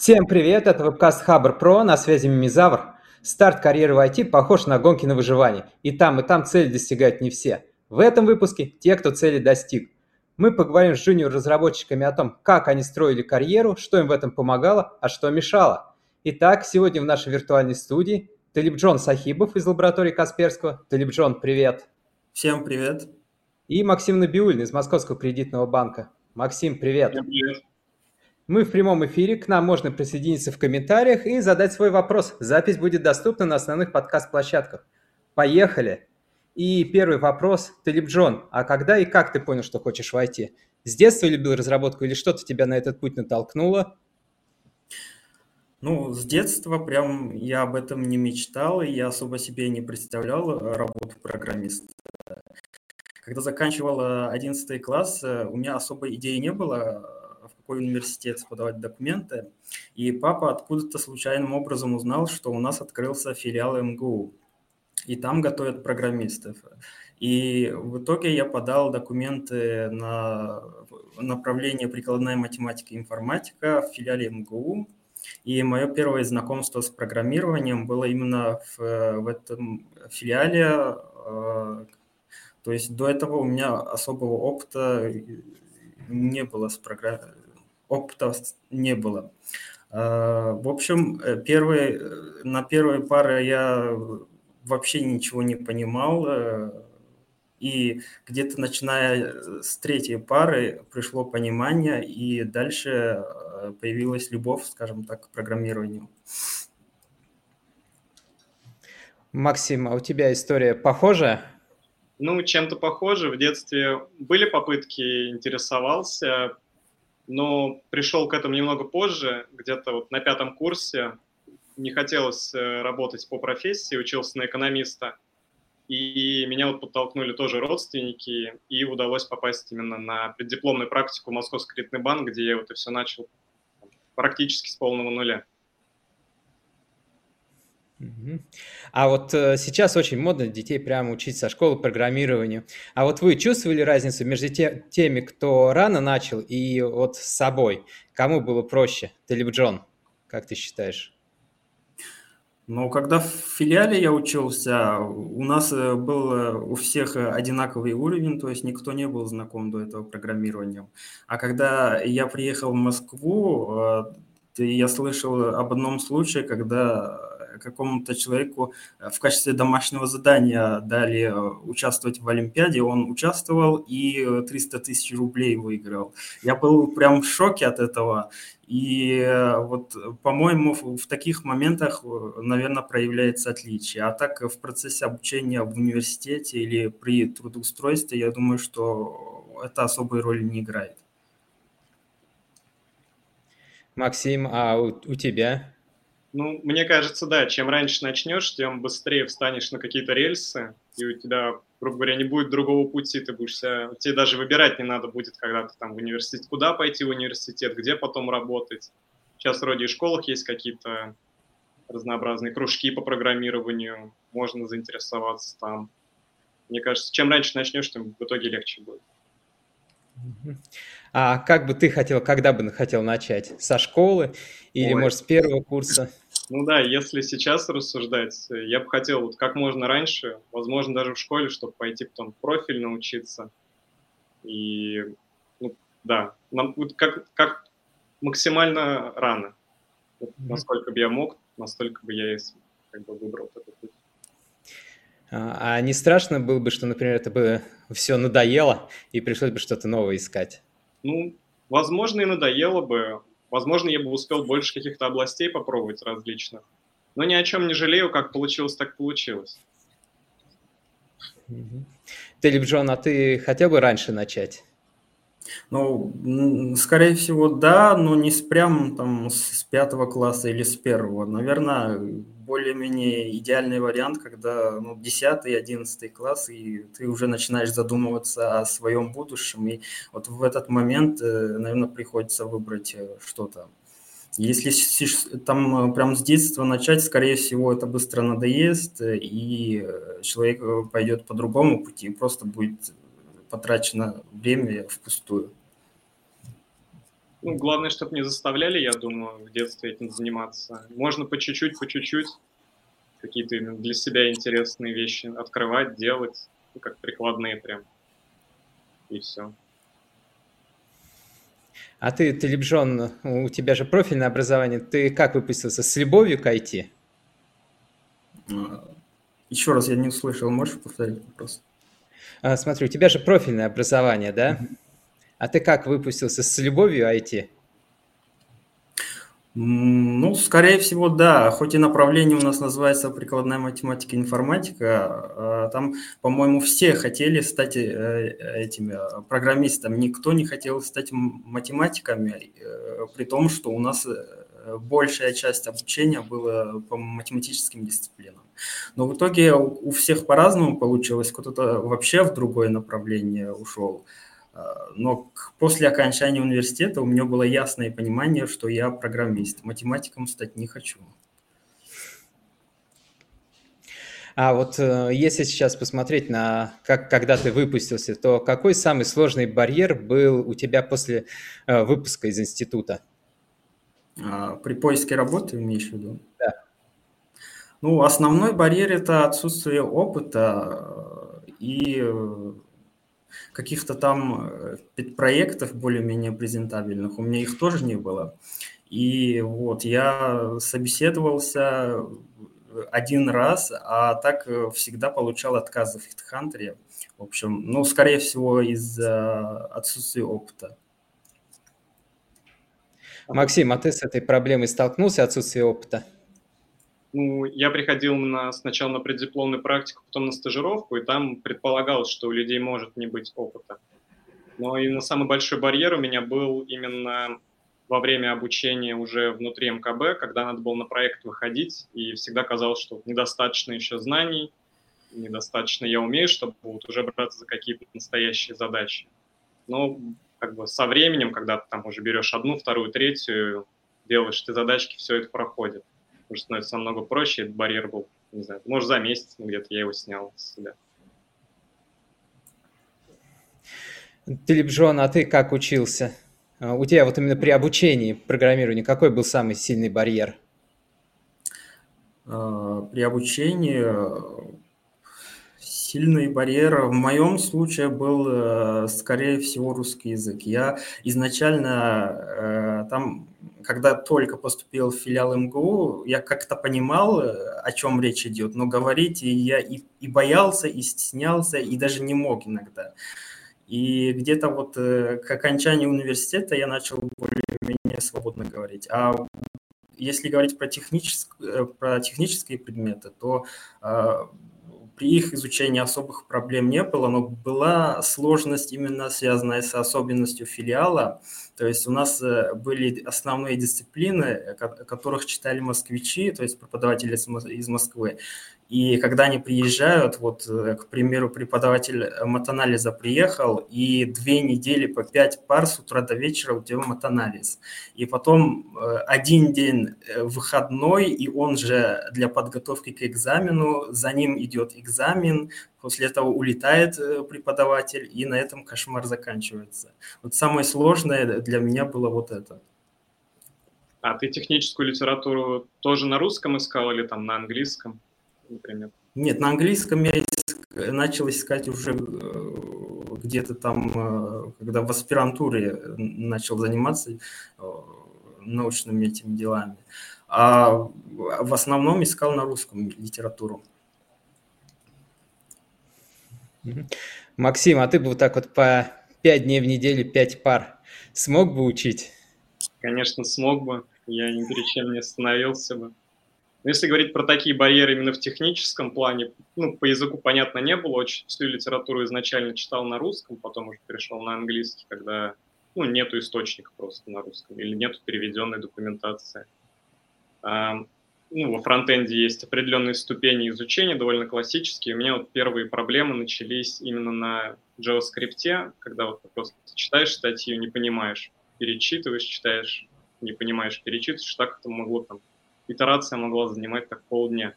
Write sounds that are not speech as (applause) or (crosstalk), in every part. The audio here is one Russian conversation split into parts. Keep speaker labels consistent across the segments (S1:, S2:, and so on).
S1: Всем привет, это вебкаст Хабр Про, на связи Мимизавр. Старт карьеры в IT похож на гонки на выживание. И там, и там цели достигают не все. В этом выпуске те, кто цели достиг. Мы поговорим с джуниор-разработчиками о том, как они строили карьеру, что им в этом помогало, а что мешало. Итак, сегодня в нашей виртуальной студии Талибджон Сахибов из лаборатории Касперского. Талибджон, привет.
S2: Всем привет.
S1: И Максим Набиулин из Московского кредитного банка. Максим, привет. Всем привет. Мы в прямом эфире, к нам можно присоединиться в комментариях и задать свой вопрос. Запись будет доступна на основных подкаст-площадках. Поехали! И первый вопрос. Талиб Джон, а когда и как ты понял, что хочешь войти? С детства любил разработку или что-то тебя на этот путь натолкнуло?
S2: Ну, с детства прям я об этом не мечтал, и я особо себе не представлял работу программиста. Когда заканчивал 11 класс, у меня особой идеи не было, какой университет подавать документы. И папа откуда-то случайным образом узнал, что у нас открылся филиал МГУ. И там готовят программистов. И в итоге я подал документы на направление прикладная математика и информатика в филиале МГУ. И мое первое знакомство с программированием было именно в, в этом филиале. Э, то есть до этого у меня особого опыта не было с, программ опыта не было. А, в общем, э, первые, э, на первой пары я вообще ничего не понимал. Э, и где-то начиная с третьей пары пришло понимание, и дальше появилась любовь, скажем так, к программированию.
S1: Максим, а у тебя история похожая?
S3: Ну, чем-то похоже. В детстве были попытки, интересовался, но пришел к этому немного позже, где-то вот на пятом курсе. Не хотелось э, работать по профессии, учился на экономиста. И меня вот подтолкнули тоже родственники, и удалось попасть именно на преддипломную практику в Московский кредитный банк, где я вот и все начал практически с полного нуля.
S1: А вот э, сейчас очень модно детей прямо учить со школы программированию. А вот вы чувствовали разницу между те, теми, кто рано начал, и вот с собой? Кому было проще? Ты либо Джон? Как ты считаешь?
S2: Ну, когда в филиале я учился, у нас э, был э, у всех одинаковый уровень, то есть никто не был знаком до этого программированием. А когда я приехал в Москву, я слышал об одном случае, когда какому-то человеку э, в качестве домашнего задания дали э, участвовать в Олимпиаде, он участвовал и 300 тысяч рублей выиграл. Я был прям в шоке от этого. И э, вот, по-моему, в таких моментах, наверное, проявляется отличие. А так в процессе обучения в университете или при трудоустройстве, я думаю, что это особой роли не играет.
S1: Максим, а у, у тебя?
S3: Ну, мне кажется, да, чем раньше начнешь, тем быстрее встанешь на какие-то рельсы, и у тебя, грубо говоря, не будет другого пути, ты будешь себя, тебе даже выбирать не надо будет, когда ты там в университет, куда пойти в университет, где потом работать. Сейчас вроде и в школах есть какие-то разнообразные кружки по программированию, можно заинтересоваться там. Мне кажется, чем раньше начнешь, тем в итоге легче будет.
S1: А как бы ты хотел, когда бы хотел начать? Со школы или, Ой. может, с первого курса?
S3: Ну да, если сейчас рассуждать, я бы хотел вот как можно раньше, возможно, даже в школе, чтобы пойти потом профиль научиться. И, ну, да, нам, как, как максимально рано. Вот, насколько бы я мог, настолько бы я и как бы выбрал этот путь.
S1: А, а не страшно было бы, что, например, это бы все надоело и пришлось бы что-то новое искать?
S3: Ну, возможно, и надоело бы. Возможно, я бы успел больше каких-то областей попробовать различных. Но ни о чем не жалею, как получилось, так получилось.
S1: Ты, Либджон, а ты хотел бы раньше начать?
S2: Ну, скорее всего, да, но не с прям там с пятого класса или с первого. Наверное, более-менее идеальный вариант, когда ну, 10 11 класс, и ты уже начинаешь задумываться о своем будущем, и вот в этот момент, э, наверное, приходится выбрать э, что-то. Если там э, прям с детства начать, скорее всего, это быстро надоест, и человек пойдет по другому пути, просто будет потрачено время впустую.
S3: Ну, главное, чтобы не заставляли, я думаю, в детстве этим заниматься. Можно по чуть-чуть, по чуть-чуть какие-то для себя интересные вещи открывать, делать, ну, как прикладные прям. И все.
S1: А ты, ты, Лебжон, у тебя же профильное образование. Ты как выпустился? С любовью к IT?
S2: А, Еще раз я не услышал. Можешь повторить вопрос?
S1: А, смотри, у тебя же профильное образование, да? А ты как выпустился? С любовью IT?
S2: Ну, скорее всего, да. Хоть и направление у нас называется прикладная математика и информатика, а там, по-моему, все хотели стать э, этими э, программистами. Никто не хотел стать математиками, э, при том, что у нас большая часть обучения была по математическим дисциплинам. Но в итоге у всех по-разному получилось. Кто-то вообще в другое направление ушел. А, но после окончания университета у меня было ясное понимание, что я программист. Математиком стать не хочу.
S1: А вот э, если сейчас посмотреть на, как, когда ты выпустился, то какой самый сложный барьер был у тебя после э, выпуска из института?
S2: А, при поиске работы, имеешь в виду?
S1: Да.
S2: Ну, основной барьер – это отсутствие опыта и каких-то там э, проектов более-менее презентабельных, у меня их тоже не было. И вот я собеседовался один раз, а так э, всегда получал отказы в HeadHunter. В общем, ну, скорее всего, из-за отсутствия опыта.
S1: Максим, а ты с этой проблемой столкнулся, отсутствие опыта?
S3: Ну, я приходил на, сначала на преддипломную практику, потом на стажировку, и там предполагалось, что у людей может не быть опыта. Но именно самый большой барьер у меня был именно во время обучения уже внутри МКБ, когда надо было на проект выходить, и всегда казалось, что недостаточно еще знаний, недостаточно я умею, чтобы вот уже браться за какие-то настоящие задачи. Но как бы со временем, когда ты там уже берешь одну, вторую, третью, делаешь ты задачки, все это проходит уже становится намного проще, этот барьер был, не знаю, может, за месяц где-то я его снял с себя.
S1: Телебжон, а ты как учился? А, у тебя вот именно при обучении программированию какой был самый сильный барьер?
S2: А, при обучении Сильный барьер в моем случае был, э, скорее всего, русский язык. Я изначально э, там, когда только поступил в филиал МГУ, я как-то понимал, э, о чем речь идет, но говорить я и, и боялся, и стеснялся, и даже не мог иногда. И где-то вот к окончанию университета я начал более-менее свободно говорить. А если говорить про, технические, про технические предметы, то при их изучении особых проблем не было, но была сложность именно связанная с особенностью филиала. То есть у нас э, были основные дисциплины, которых читали москвичи, то есть преподаватели из Москвы. И когда они приезжают, вот, э, к примеру, преподаватель матанализа приехал, и две недели по пять пар с утра до вечера у тебя матанализ. И потом э, один день э, выходной, и он же для подготовки к экзамену, за ним идет экзамен, после этого улетает преподаватель, и на этом кошмар заканчивается. Вот самое сложное для меня было вот это.
S3: А ты техническую литературу тоже на русском искал или там на английском? Например?
S2: Нет, на английском я начал искать уже э, где-то там, э, когда в аспирантуре начал заниматься э, научными этими делами. А в основном искал на русском литературу.
S1: Максим, а ты бы вот так вот по пять дней в неделю, пять пар смог бы учить?
S3: Конечно, смог бы. Я ни перед чем не остановился бы. Но если говорить про такие барьеры именно в техническом плане, ну, по языку, понятно, не было. Очень всю литературу изначально читал на русском, потом уже перешел на английский, когда ну, нету источника просто на русском или нету переведенной документации. А, ну, во фронтенде есть определенные ступени изучения, довольно классические. У меня вот первые проблемы начались именно на JavaScript, когда вот просто читаешь статью, не понимаешь, перечитываешь, читаешь, не понимаешь, перечитываешь, так это могло там итерация могла занимать так полдня.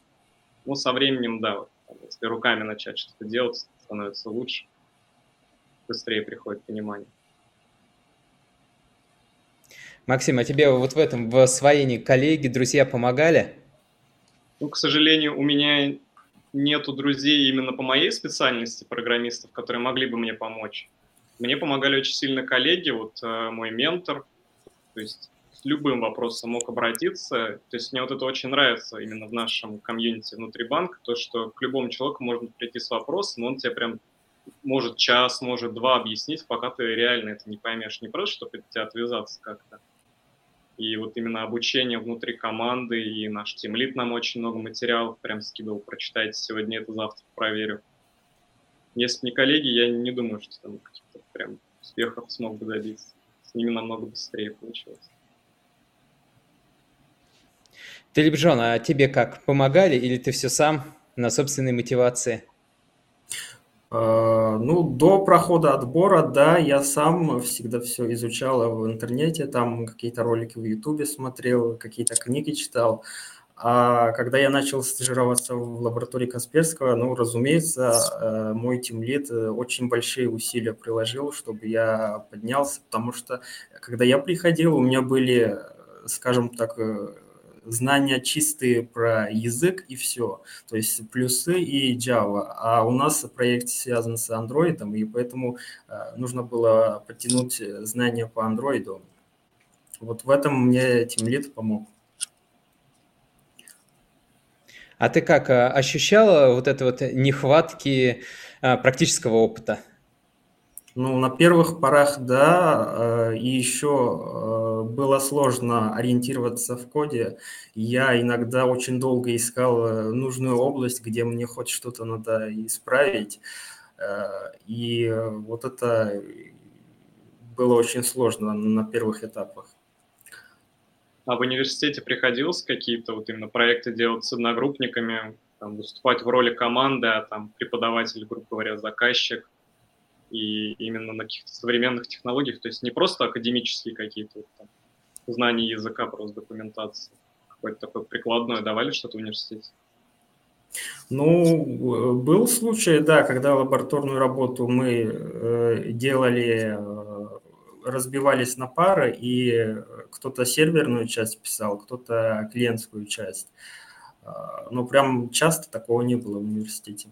S3: Ну, со временем, да, вот, если руками начать что-то делать, становится лучше, быстрее приходит понимание.
S1: Максим, а тебе вот в этом в освоении коллеги, друзья помогали?
S3: Ну, к сожалению, у меня нету друзей именно по моей специальности программистов, которые могли бы мне помочь. Мне помогали очень сильно коллеги, вот э, мой ментор, то есть любым вопросом мог обратиться. То есть мне вот это очень нравится именно в нашем комьюнити внутри банка, то, что к любому человеку можно прийти с вопросом, он тебе прям может час, может два объяснить, пока ты реально это не поймешь. Не просто, чтобы от тебя отвязаться как-то. И вот именно обучение внутри команды, и наш тимлит нам очень много материалов прям скидывал, прочитайте сегодня это, завтра проверю. Если бы не коллеги, я не думаю, что там каких-то прям успехов смог бы добиться. С ними намного быстрее получилось.
S1: Телебжон, а тебе как, помогали или ты все сам на собственной мотивации?
S2: А, ну, до прохода отбора, да, я сам всегда все изучал в интернете, там какие-то ролики в Ютубе смотрел, какие-то книги читал. А когда я начал стажироваться в лаборатории Касперского, ну, разумеется, э, мой тимлит э, очень большие усилия приложил, чтобы я поднялся, потому что когда я приходил, у меня были, скажем так, э, знания чистые про язык и все. То есть плюсы и Java. А у нас проект связан с Android, и поэтому нужно было подтянуть знания по Android. Вот в этом мне Тимлит помог.
S1: А ты как, э, ощущала вот это вот нехватки э, практического опыта?
S2: Ну, на первых порах, да, э, и еще было сложно ориентироваться в коде. Я иногда очень долго искал нужную область, где мне хоть что-то надо исправить. И вот это было очень сложно на первых этапах.
S3: А в университете приходилось какие-то вот именно проекты делать с одногруппниками, там, выступать в роли команды, а там преподаватель, грубо говоря, заказчик, и именно на каких-то современных технологиях, то есть не просто академические какие-то там, знания языка, просто документации. Какое-то такое прикладное давали что-то в университете?
S2: Ну, был случай, да, когда лабораторную работу мы э, делали э, разбивались на пары, и кто-то серверную часть писал, кто-то клиентскую часть. А, но прям часто такого не было в университете.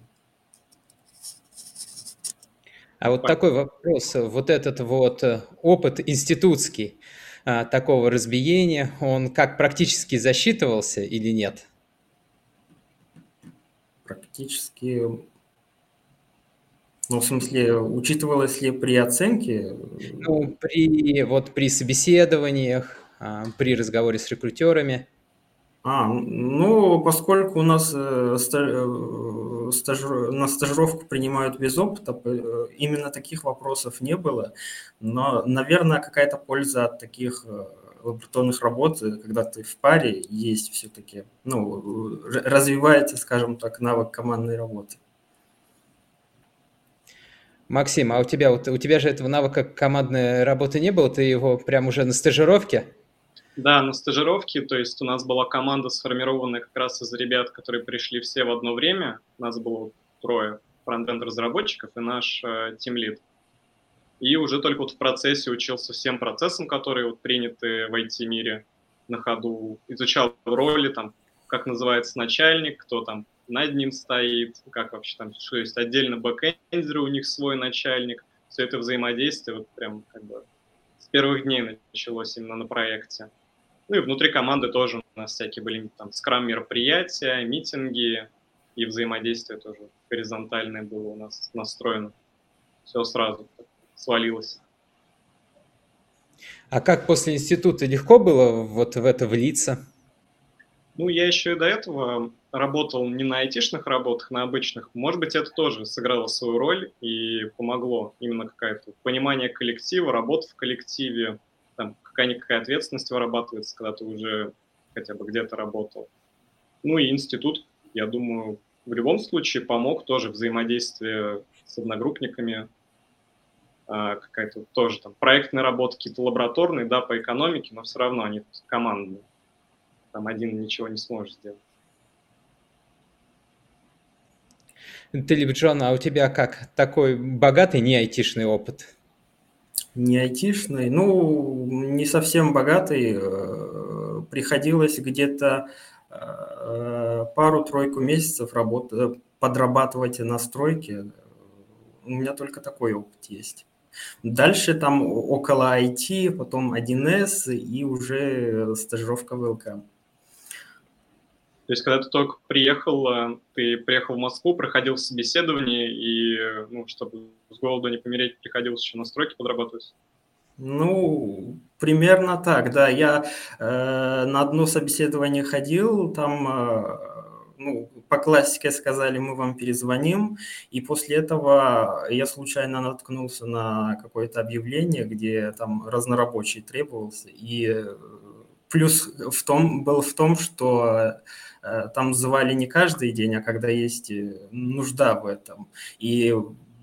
S1: А вот такой вопрос, вот этот вот э, опыт институтский а, такого разбиения, он как практически засчитывался или нет?
S2: Практически ну, в смысле, учитывалось ли при оценке?
S1: Ну, при, вот при собеседованиях, а, при разговоре с рекрутерами.
S2: А, ну, поскольку у нас э, э, стажир, на стажировку принимают без опыта, э, именно таких вопросов не было. Но, наверное, какая-то польза от таких лабораторных работ, когда ты в паре, есть все-таки, ну, развивается, скажем так, навык командной работы.
S1: Максим, а у тебя, вот, у тебя же этого навыка командной работы не было, ты его прям уже на стажировке?
S3: Да, на стажировке, то есть у нас была команда сформированная как раз из ребят, которые пришли все в одно время, у нас было трое фронтенд-разработчиков и наш э, тимлид. И уже только вот в процессе учился всем процессам, которые вот приняты в IT-мире на ходу, изучал роли, там, как называется начальник, кто там над ним стоит, как вообще там, что есть отдельно бэкэндеры, у них свой начальник, все это взаимодействие вот прям как бы с первых дней началось именно на проекте. Ну и внутри команды тоже у нас всякие были там скрам-мероприятия, митинги и взаимодействие тоже горизонтальное было у нас настроено. Все сразу свалилось.
S1: А как после института легко было вот в это влиться?
S3: Ну, я еще и до этого работал не на айтишных работах, на обычных. Может быть, это тоже сыграло свою роль и помогло. Именно какое-то понимание коллектива, работа в коллективе, какая-никакая ответственность вырабатывается, когда ты уже хотя бы где-то работал. Ну и институт, я думаю, в любом случае помог тоже взаимодействие с одногруппниками, а, какая-то тоже там проектная работа, какие-то лабораторные, да, по экономике, но все равно они командные там один ничего не сможет сделать.
S1: Ты, Джон, а у тебя как? Такой богатый не айтишный опыт?
S2: Не айтишный? Ну, не совсем богатый, э, приходилось где-то э, пару-тройку месяцев работать, подрабатывать на стройке. У меня только такой опыт есть. Дальше там около IT, потом 1С и уже стажировка в ЛК.
S3: То есть, когда ты только приехал, э, ты приехал в Москву, проходил собеседование, и, ну, чтобы с голоду не помереть, приходилось еще на стройке подрабатывать?
S2: Ну, примерно так, да. Я э, на одно собеседование ходил, там, э, ну, по классике сказали, мы вам перезвоним, и после этого я случайно наткнулся на какое-то объявление, где там разнорабочий требовался, и плюс в том, был в том, что э, там звали не каждый день, а когда есть э, нужда в этом. И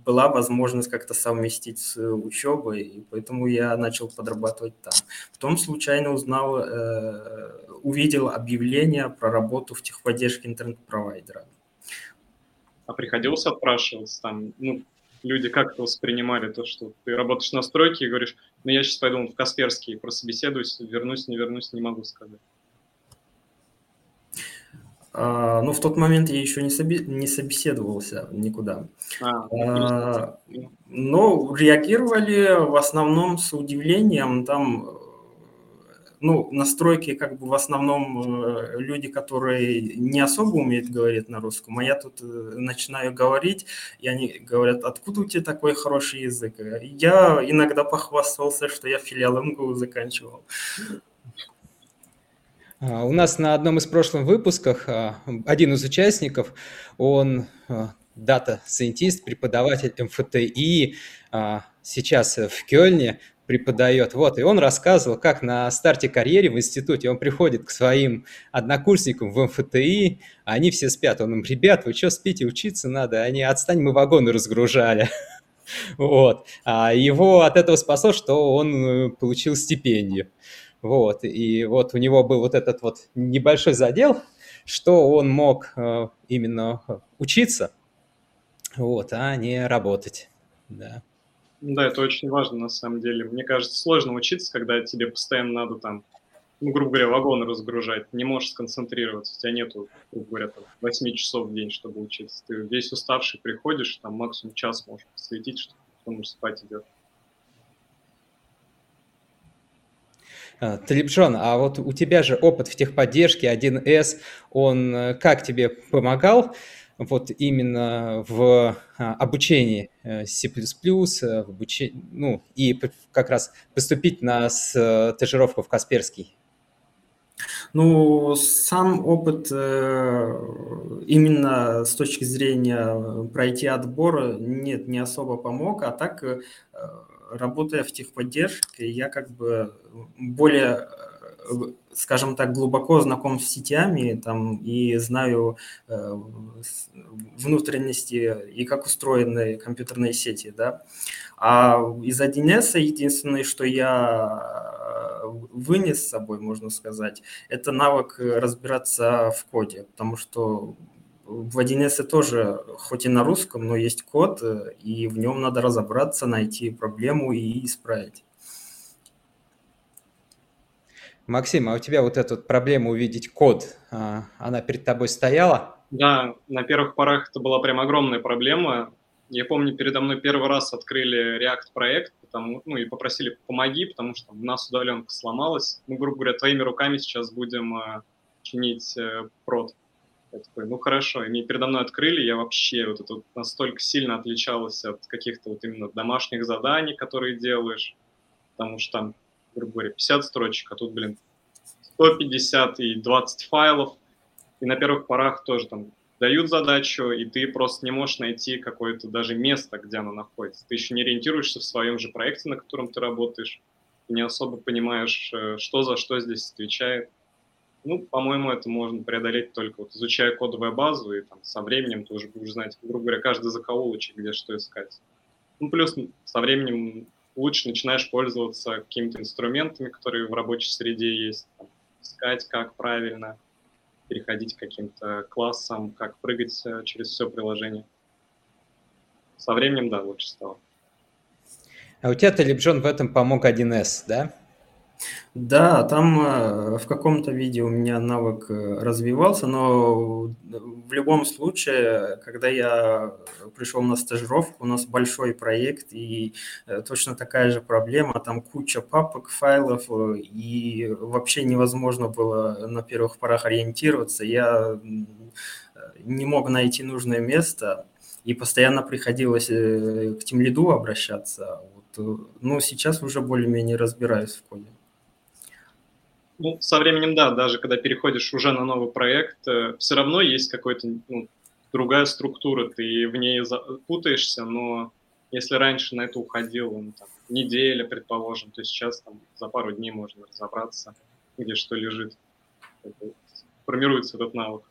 S2: была возможность как-то совместить с учебой, и поэтому я начал подрабатывать там. Потом случайно узнал, э, увидел объявление про работу в техподдержке интернет-провайдера.
S3: А приходилось отпрашиваться там, ну, люди как-то воспринимали то, что ты работаешь на стройке и говоришь, ну, я сейчас пойду в Касперский, прособеседуюсь, вернусь, не вернусь, не могу сказать.
S2: А, ну, в тот момент я еще не, соби- не собеседовался никуда. А, а, но реагировали в основном с удивлением. Там, ну, настройки как бы в основном э, люди, которые не особо умеют говорить на русском, а я тут э, начинаю говорить, и они говорят, откуда у тебя такой хороший язык? Я иногда похвастался, что я филиал МГУ заканчивал.
S1: А, у нас на одном из прошлых выпусков а, один из участников, он data scientist, преподаватель МФТИ, а, сейчас в Кёльне преподает. Вот, и он рассказывал, как на старте карьеры в институте он приходит к своим однокурсникам в МФТИ, а они все спят. Он им, ребят, вы что спите, учиться надо? Они, отстань, мы вагоны разгружали. (laughs) Вот. А его от этого спасло, что он э, получил стипендию. Вот, и вот у него был вот этот вот небольшой задел, что он мог э, именно учиться, вот, а не работать, да.
S3: Да, это очень важно на самом деле. Мне кажется, сложно учиться, когда тебе постоянно надо там, ну, грубо говоря, вагоны разгружать. Не можешь сконцентрироваться, у тебя нету, грубо говоря, там, 8 часов в день, чтобы учиться. Ты весь уставший приходишь, там максимум час можешь посвятить, чтобы потом спать идет.
S1: А, Талибджон, а вот у тебя же опыт в техподдержке 1С, он э, как тебе помогал вот именно в а, обучении э, C++, э, в обучении, ну, и как раз поступить на стажировку в Касперский?
S2: Ну, сам опыт именно с точки зрения пройти отбор нет, не особо помог, а так работая в техподдержке, я как бы более, э, скажем так, глубоко знаком с сетями там, и знаю э, внутренности и как устроены компьютерные сети. Да? А из 1С единственное, что я э, вынес с собой, можно сказать, это навык разбираться в коде, потому что в 1С тоже, хоть и на русском, но есть код, э, и в нем надо разобраться, найти проблему и исправить.
S1: Максим, а у тебя вот эта проблема увидеть код, а, она перед тобой стояла?
S3: Да, на первых порах это была прям огромная проблема. Я помню, передо мной первый раз открыли React проект, потому, ну и попросили помоги, потому что у нас удаленка сломалась. Мы, грубо говоря, твоими руками сейчас будем э, чинить э, прод. Я такой, ну хорошо, и мне передо мной открыли, я вообще вот это вот настолько сильно отличалась от каких-то вот именно домашних заданий, которые делаешь, потому что там, грубо говоря, 50 строчек, а тут, блин, 150 и 20 файлов, и на первых порах тоже там дают задачу, и ты просто не можешь найти какое-то даже место, где она находится. Ты еще не ориентируешься в своем же проекте, на котором ты работаешь, не особо понимаешь, э, что за что здесь отвечает. Ну, по-моему, это можно преодолеть только вот изучая кодовую базу, и там со временем ты уже будешь знать, грубо говоря, каждый закоулочек, где что искать. Ну, плюс со временем лучше начинаешь пользоваться какими-то инструментами, которые в рабочей среде есть, там, искать, как правильно, переходить к каким-то классам, как прыгать э, через все приложение. Со временем, да, лучше стало.
S1: А у тебя, Талибджон, в этом помог 1С, да?
S2: Да, там э, в каком-то виде у меня навык э, развивался, но в любом случае, когда я пришел на стажировку, у нас большой проект и э, точно такая же проблема, там куча папок, файлов, и вообще невозможно было на первых порах ориентироваться. Я не мог найти нужное место, и постоянно приходилось к тем лиду обращаться. Вот. Но сейчас уже более-менее разбираюсь в коде.
S3: Ну, со временем, да, даже когда переходишь уже на новый проект, э, все равно есть какая-то ну, другая структура, ты в ней путаешься, но если раньше на это уходил ну, там, неделя, предположим, то сейчас там, за пару дней можно разобраться, где что лежит. Формируется этот навык.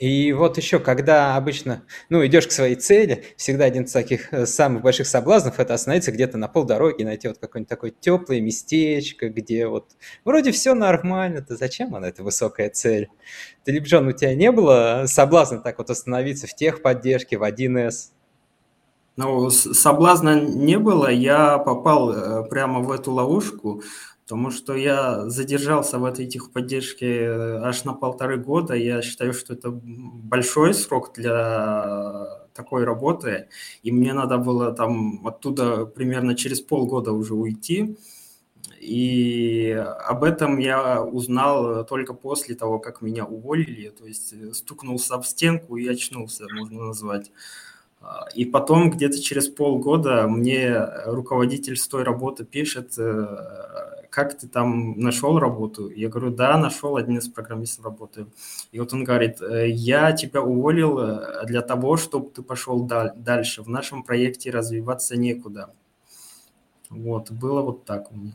S1: И вот еще, когда обычно, ну, идешь к своей цели, всегда один из таких э, самых больших соблазнов – это остановиться где-то на полдороги, найти вот какое-нибудь такое теплое местечко, где вот вроде все нормально, то зачем она, эта высокая цель? Ты, Липджон, у тебя не было соблазна так вот остановиться в техподдержке, в 1С?
S2: Ну, соблазна не было, я попал э, прямо в эту ловушку, потому что я задержался в этой техподдержке э, аж на полторы года. Я считаю, что это большой срок для такой работы, и мне надо было там оттуда примерно через полгода уже уйти. И об этом я узнал только после того, как меня уволили, то есть э, стукнулся в стенку и очнулся, можно назвать. И потом где-то через полгода мне руководитель с той работы пишет, э, как ты там нашел работу? Я говорю, да, нашел, один из программистов работаю. И вот он говорит, «Э, я тебя уволил э, для того, чтобы ты пошел дальше. В нашем проекте развиваться некуда. Вот, было вот так у меня.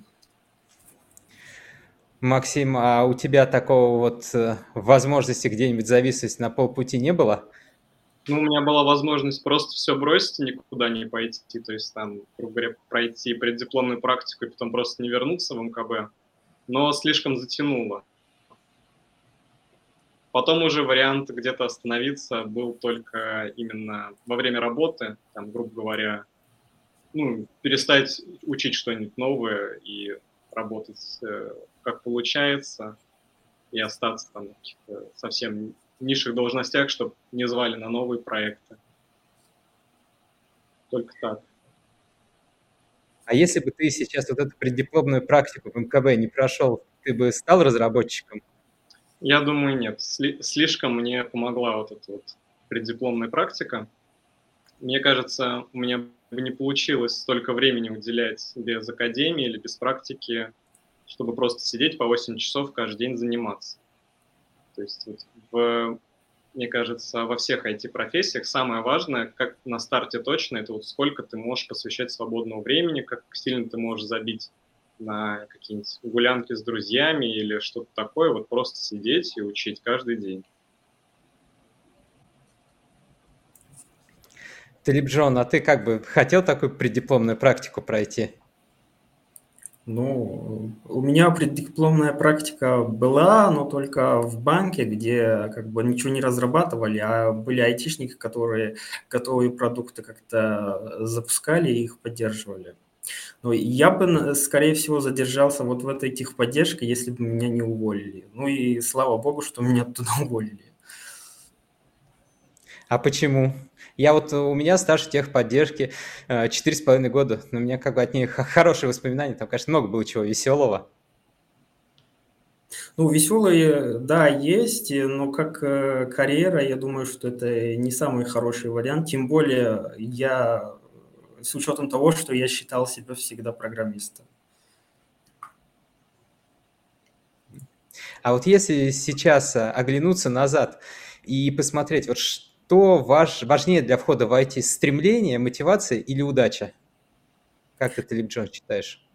S1: Максим, а у тебя такого вот э, возможности где-нибудь зависеть на полпути не было?
S3: Ну, у меня была возможность просто все бросить и никуда не пойти, то есть там, грубо говоря, пройти преддипломную практику и потом просто не вернуться в МКБ, но слишком затянуло. Потом уже вариант где-то остановиться был только именно во время работы, там, грубо говоря, ну, перестать учить что-нибудь новое и работать э, как получается, и остаться там совсем низших должностях, чтобы не звали на новые проекты. Только так.
S1: А если бы ты сейчас вот эту преддипломную практику в МКБ не прошел, ты бы стал разработчиком?
S3: Я думаю, нет. Сли- слишком мне помогла вот эта вот преддипломная практика. Мне кажется, у меня бы не получилось столько времени уделять без академии или без практики, чтобы просто сидеть по 8 часов каждый день заниматься. То есть в, мне кажется, во всех IT-профессиях самое важное, как на старте точно, это вот сколько ты можешь посвящать свободного времени, как сильно ты можешь забить на какие-нибудь гулянки с друзьями или что-то такое, вот просто сидеть и учить каждый день.
S1: Филипп Джон, а ты как бы хотел такую преддипломную практику пройти?
S2: Ну, у меня преддипломная практика была, но только в банке, где как бы ничего не разрабатывали, а были айтишники, которые готовые продукты как-то запускали и их поддерживали. Но я бы, скорее всего, задержался вот в этой техподдержке, если бы меня не уволили. Ну и слава богу, что меня туда (laughs) уволили.
S1: А почему? Я вот, у меня стаж техподдержки э, четыре с половиной года, но у меня как бы от них (laughs) хорошие воспоминания, там, конечно, много было чего веселого.
S2: Ну, веселые, да, есть, но как э, карьера, я думаю, что это не самый хороший вариант, тем более я, с учетом того, что я считал себя всегда программистом.
S1: А вот если сейчас э, оглянуться назад и посмотреть, вот что ваш, важнее для входа в IT, стремление, мотивация или удача? Как ты, Талиб Джон, считаешь?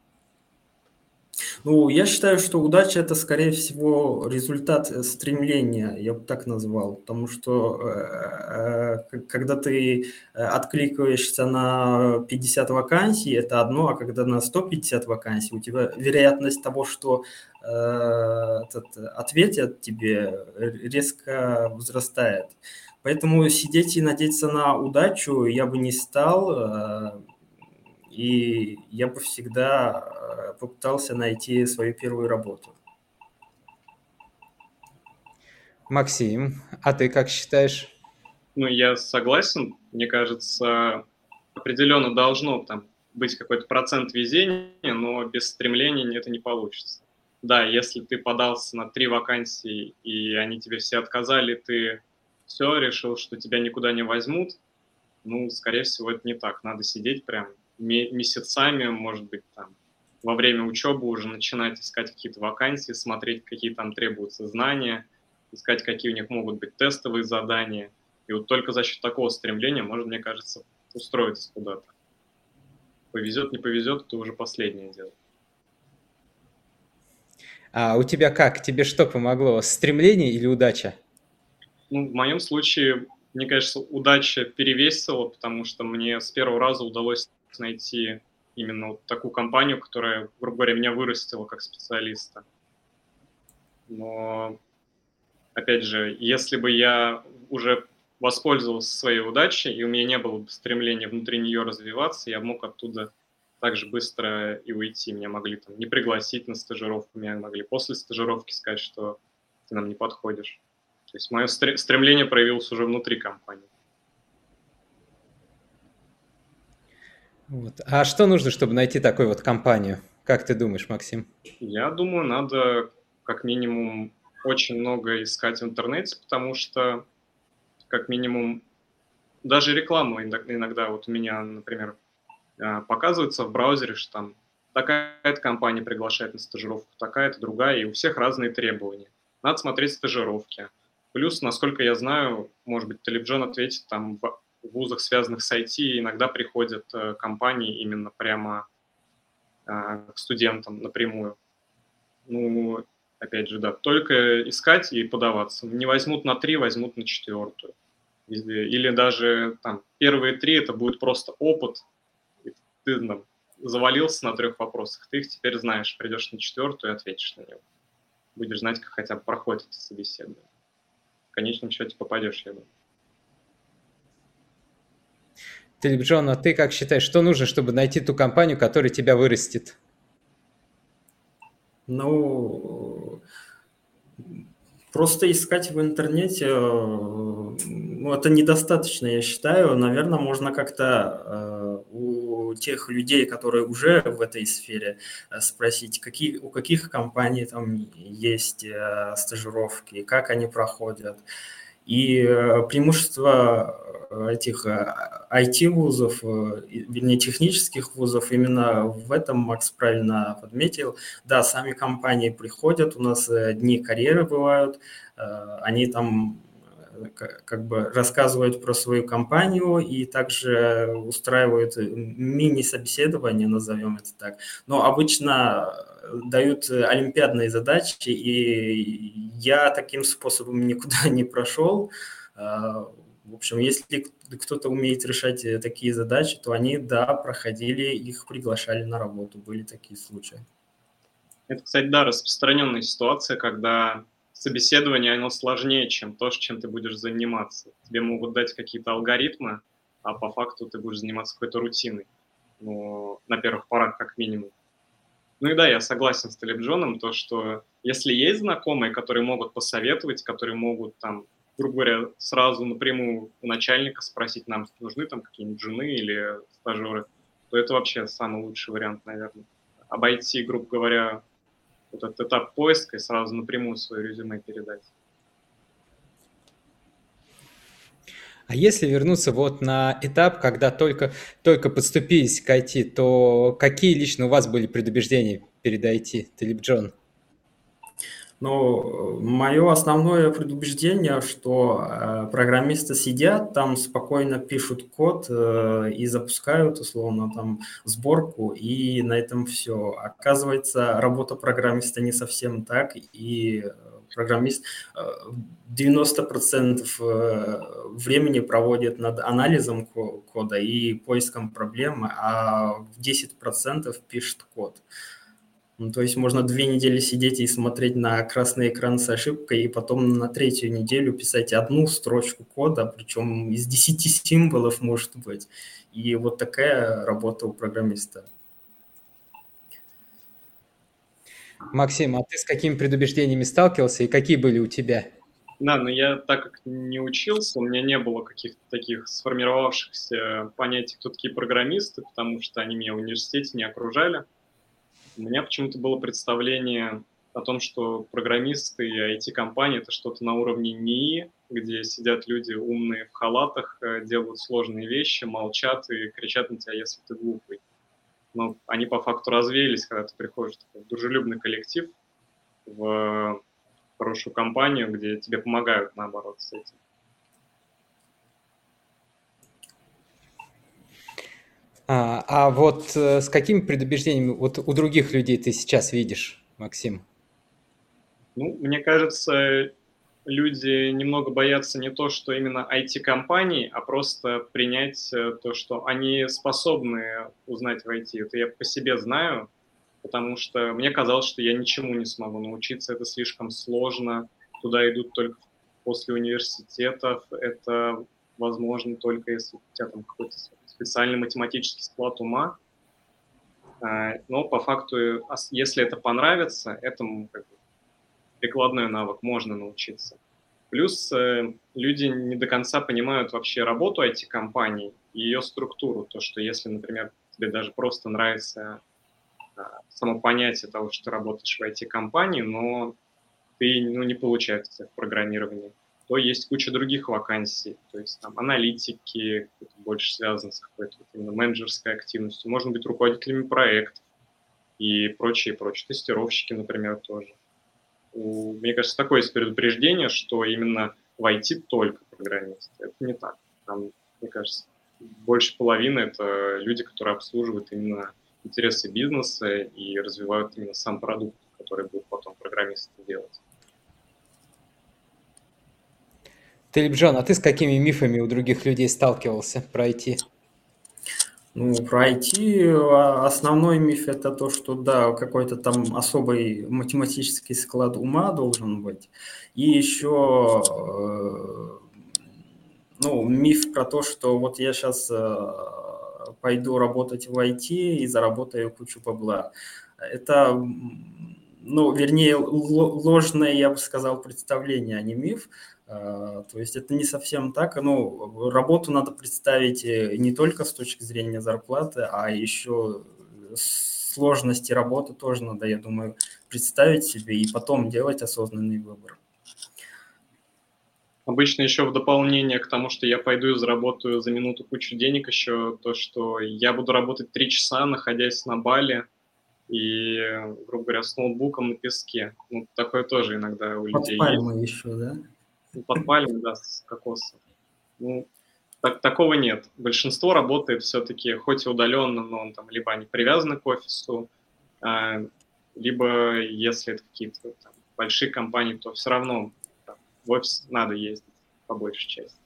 S2: Ну, я считаю, что удача это, скорее всего, результат э, стремления, я бы так назвал, потому что э, э когда ты откликаешься на 50 вакансий, это одно, а когда на 150 вакансий, у тебя вероятность того, что этот, ответят тебе, резко возрастает. Поэтому сидеть и надеяться на удачу я бы не стал. Э, и я бы всегда попытался найти свою первую работу.
S1: Максим, а ты как считаешь?
S3: Ну, я согласен. Мне кажется, определенно должно там быть какой-то процент везения, но без стремления это не получится. Да, если ты подался на три вакансии, и они тебе все отказали, ты все, решил, что тебя никуда не возьмут, ну, скорее всего, это не так. Надо сидеть прям месяцами, может быть, там, во время учебы уже начинать искать какие-то вакансии, смотреть, какие там требуются знания – искать, какие у них могут быть тестовые задания. И вот только за счет такого стремления можно, мне кажется, устроиться куда-то. Повезет, не повезет, это уже последнее дело.
S1: А у тебя как? Тебе что помогло? Стремление или удача?
S3: Ну, в моем случае, мне кажется, удача перевесила, потому что мне с первого раза удалось найти именно вот такую компанию, которая, грубо говоря, меня вырастила как специалиста. Но опять же, если бы я уже воспользовался своей удачей, и у меня не было стремления внутри нее развиваться, я мог оттуда так же быстро и уйти. Меня могли там не пригласить на стажировку, меня могли после стажировки сказать, что ты нам не подходишь. То есть мое стремление проявилось уже внутри компании.
S1: Вот. А что нужно, чтобы найти такую вот компанию? Как ты думаешь, Максим?
S3: Я думаю, надо как минимум очень много искать в интернете, потому что, как минимум, даже реклама иногда вот у меня, например, а, показывается в браузере, что там такая-то компания приглашает на стажировку, такая-то другая, и у всех разные требования. Надо смотреть стажировки. Плюс, насколько я знаю, может быть, Талибджон ответит, там в вузах, связанных с IT, иногда приходят э, компании именно прямо э, к студентам напрямую. Ну, опять же, да, только искать и подаваться. Не возьмут на три, возьмут на четвертую. Или даже там первые три это будет просто опыт. И ты там, завалился на трех вопросах, ты их теперь знаешь, придешь на четвертую и ответишь на него. Будешь знать, как хотя бы проходит собеседование. В конечном счете попадешь, я думаю.
S1: Джон, а ты как считаешь, что нужно, чтобы найти ту компанию, которая тебя вырастет?
S2: Ну, просто искать в интернете, э, ну, это недостаточно, я считаю. Наверное, можно как-то э, тех людей, которые уже в этой сфере, э, спросить, какие, у каких компаний там есть стажировки, как они проходят. И преимущество этих IT-вузов, э, вернее, технических вузов, именно в этом Макс правильно подметил. Да, сами компании приходят, у нас э, дни карьеры бывают, э, они там как бы рассказывают про свою компанию и также устраивают мини-собеседование, назовем это так. Но обычно дают олимпиадные задачи, и я таким способом никуда (laughs) не прошел. В общем, если кто-то умеет решать э, такие задачи, то они, да, проходили, их приглашали на работу, были такие случаи.
S3: Это, кстати, да, распространенная ситуация, когда собеседование, оно сложнее, чем то, чем ты будешь заниматься. Тебе могут дать какие-то алгоритмы, а по факту ты будешь заниматься какой-то рутиной. Ну, на первых порах, как минимум. Ну и да, я согласен с Талибджоном, то, что если есть знакомые, которые могут посоветовать, которые могут там грубо говоря, сразу напрямую у начальника спросить, нам нужны там какие-нибудь жены или стажеры, то это вообще самый лучший вариант, наверное. Обойти, грубо говоря, вот этот этап поиска и сразу напрямую свое резюме передать.
S1: А если вернуться вот на этап, когда только, только подступились к IT, то какие лично у вас были предубеждения перед IT, Талиб Джон?
S2: Но мое основное предубеждение, что э, программисты сидят, там спокойно пишут код э, и запускают, условно, там сборку, и на этом все. Оказывается, работа программиста не совсем так, и программист 90% э, времени проводит над анализом кода и поиском проблемы, а в 10% пишет код. Ну, то есть можно две недели сидеть и смотреть на красный экран с ошибкой, и потом на третью неделю писать одну строчку кода, причем из 10 символов может быть. И вот такая работа у программиста.
S1: Максим, а ты с какими предубеждениями сталкивался и какие были у тебя?
S3: Да, но я так как не учился, у меня не было каких-то таких сформировавшихся понятий, кто такие программисты, потому что они меня в университете не окружали. У меня почему-то было представление о том, что программисты и IT-компании – это что-то на уровне НИИ, где сидят люди умные в халатах, э, делают сложные вещи, молчат и кричат на тебя, если ты глупый. Но они по факту развеялись, когда ты приходишь в дружелюбный коллектив, в хорошую компанию, где тебе помогают, наоборот, с этим.
S1: А, а вот э, с какими предубеждениями вот у других людей ты сейчас видишь, Максим?
S3: Ну, мне кажется, люди немного боятся не то, что именно IT-компаний, а просто принять э, то, что они способны узнать в IT. Это я по себе знаю, потому что мне казалось, что я ничему не смогу научиться, это слишком сложно, туда идут только после университетов, это возможно только если у тебя там какой-то специальный математический склад ума. А, но по факту, если это понравится, этому как бы, прикладной навык можно научиться. Плюс э, люди не до конца понимают вообще работу IT-компаний и ее структуру. То, что если, например, тебе даже просто нравится а, само понятие того, что ты работаешь в IT-компании, но ты ну, не получается в программировании то есть куча других вакансий, то есть там аналитики, больше связаны с какой-то вот именно менеджерской активностью, можно быть руководителями проектов и прочее, прочее. Тестировщики, например, тоже. У, мне кажется, такое есть предупреждение, что именно в IT только программисты. Это не так. Там, мне кажется, больше половины это люди, которые обслуживают именно интересы бизнеса и развивают именно сам продукт, который будут потом программисты делать.
S1: Телебджон, а ты с какими мифами у других людей сталкивался про IT?
S2: Ну, про IT а, основной миф это то, что да, какой-то там особый математический склад ума должен быть. И еще э, ну, миф про то, что вот я сейчас э, пойду работать в IT и заработаю кучу бабла. Это, ну, вернее, ложное, я бы сказал, представление, а не миф. А, то есть это не совсем так. Ну, работу надо представить э, не только с точки зрения зарплаты, а еще сложности работы тоже надо, я думаю, представить себе и потом делать осознанный выбор.
S3: Обычно еще в дополнение к тому, что я пойду и заработаю за минуту кучу денег, еще то, что я буду работать три часа, находясь на Бали и, грубо говоря, с ноутбуком на песке. Ну, такое тоже иногда у людей
S2: Под пальмой еще, да?
S3: Под пальмой, да, с кокоса. Ну, так, такого нет. Большинство работает все-таки, хоть и удаленно, но он там либо они привязаны к офису, а, либо если это какие-то там, большие компании, то все равно там, в офис надо ездить по большей части.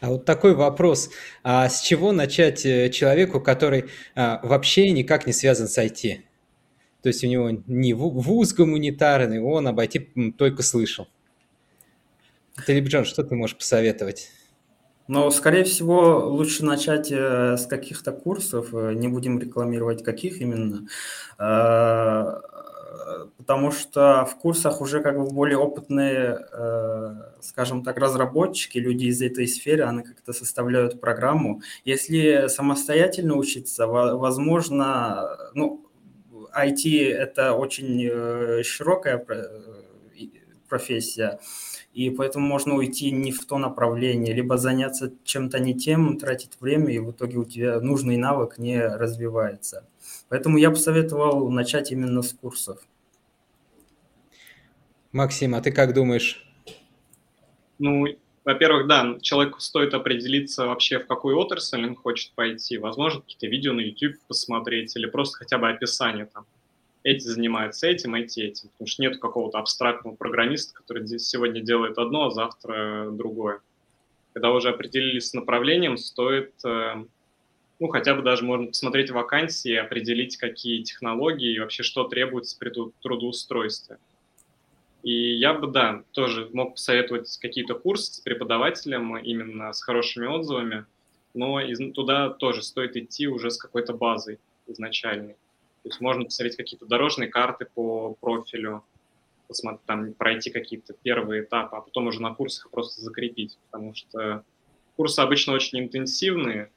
S1: А вот такой вопрос. А с чего начать э, человеку, который а, вообще никак не связан с IT? То есть у него не вуз гуманитарный, он об IT только слышал. Талибджон, что ты можешь посоветовать?
S2: Но, скорее всего, лучше начать э, с каких-то курсов, э, не будем рекламировать каких именно, э, потому что в курсах уже как бы более опытные, скажем так, разработчики, люди из этой сферы, они как-то составляют программу. Если самостоятельно учиться, возможно, ну, IT – это очень э, широкая э, профессия, и поэтому можно уйти не в то направление, либо заняться чем-то не тем, тратить время, и в итоге у тебя нужный навык не развивается. Поэтому я бы советовал начать именно с курсов.
S1: Максим, а ты как думаешь?
S3: Ну, во-первых, да, человеку стоит определиться вообще, в какую отрасль он хочет пойти. Возможно, какие-то видео на YouTube посмотреть или просто хотя бы описание там. Эти занимаются этим, эти этим. Потому что нет какого-то абстрактного программиста, который сегодня делает одно, а завтра другое. Когда уже определились с направлением, стоит э, ну, хотя бы даже можно посмотреть вакансии, определить, какие технологии и вообще что требуется при трудоустройстве. И я бы, да, тоже мог посоветовать какие-то курсы с преподавателем, именно с хорошими отзывами, но из, туда тоже стоит идти уже с какой-то базой изначальной. То есть можно посмотреть какие-то дорожные карты по профилю, посмотреть, там, пройти какие-то первые этапы, а потом уже на курсах просто закрепить, потому что курсы обычно очень интенсивные,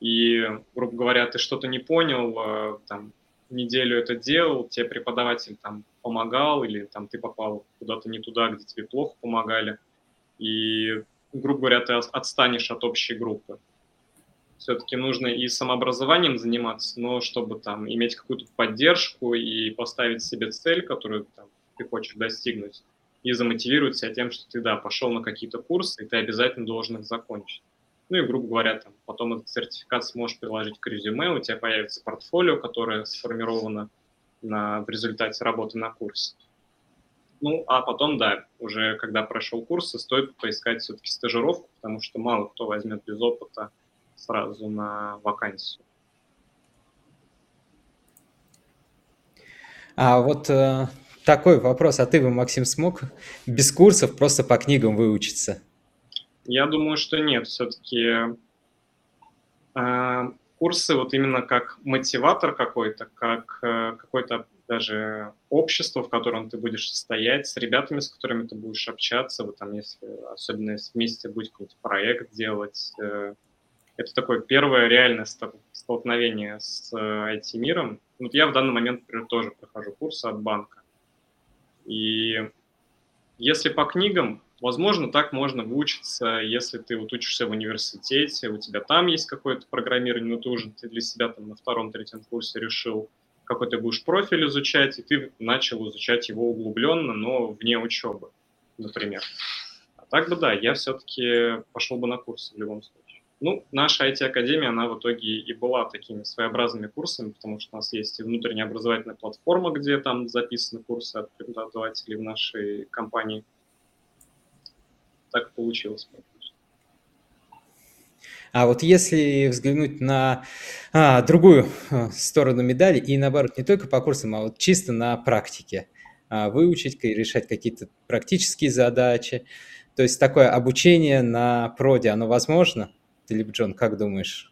S3: и, грубо говоря, ты что-то не понял, э, там, неделю это делал, тебе преподаватель там помогал, или там ты попал куда-то не туда, где тебе плохо помогали, и, грубо говоря, ты отстанешь от общей группы. Все-таки нужно и самообразованием заниматься, но чтобы там иметь какую-то поддержку и поставить себе цель, которую там, ты хочешь достигнуть, и замотивировать себя тем, что ты, да, пошел на какие-то курсы, и ты обязательно должен их закончить. Ну и, грубо говоря, там, потом этот сертификат сможешь приложить к резюме, у тебя появится портфолио, которое сформировано на, в результате работы на курсе. Ну, а потом, да, уже когда прошел курсы, стоит поискать все-таки стажировку, потому что мало кто возьмет без опыта сразу на вакансию.
S1: А вот э, такой вопрос, а ты бы, Максим, смог без курсов просто по книгам выучиться?
S3: Я думаю, что нет. Все-таки э, курсы вот именно как мотиватор какой-то, как э, какое-то даже общество, в котором ты будешь состоять, с ребятами, с которыми ты будешь общаться, вот там, если, особенно если вместе будет какой-то проект делать. Э, это такое первое реальное столкновение с IT-миром. Вот я в данный момент, например, тоже прохожу курсы от банка. И если по книгам, Возможно, так можно выучиться, если ты вот учишься в университете, у тебя там есть какое-то программирование, но ты уже для себя там на втором-третьем курсе решил, какой ты будешь профиль изучать, и ты начал изучать его углубленно, но вне учебы, например. А так бы да, я все-таки пошел бы на курсы в любом случае. Ну, наша IT-академия, она в итоге и была такими своеобразными курсами, потому что у нас есть и внутренняя образовательная платформа, где там записаны курсы от преподавателей в нашей компании – так получилось.
S1: А вот если взглянуть на а, другую а, сторону медали и наоборот, не только по курсам, а вот чисто на практике, а, выучить и решать какие-то практические задачи, то есть такое обучение на проде, оно возможно? Ты, Джон, как думаешь?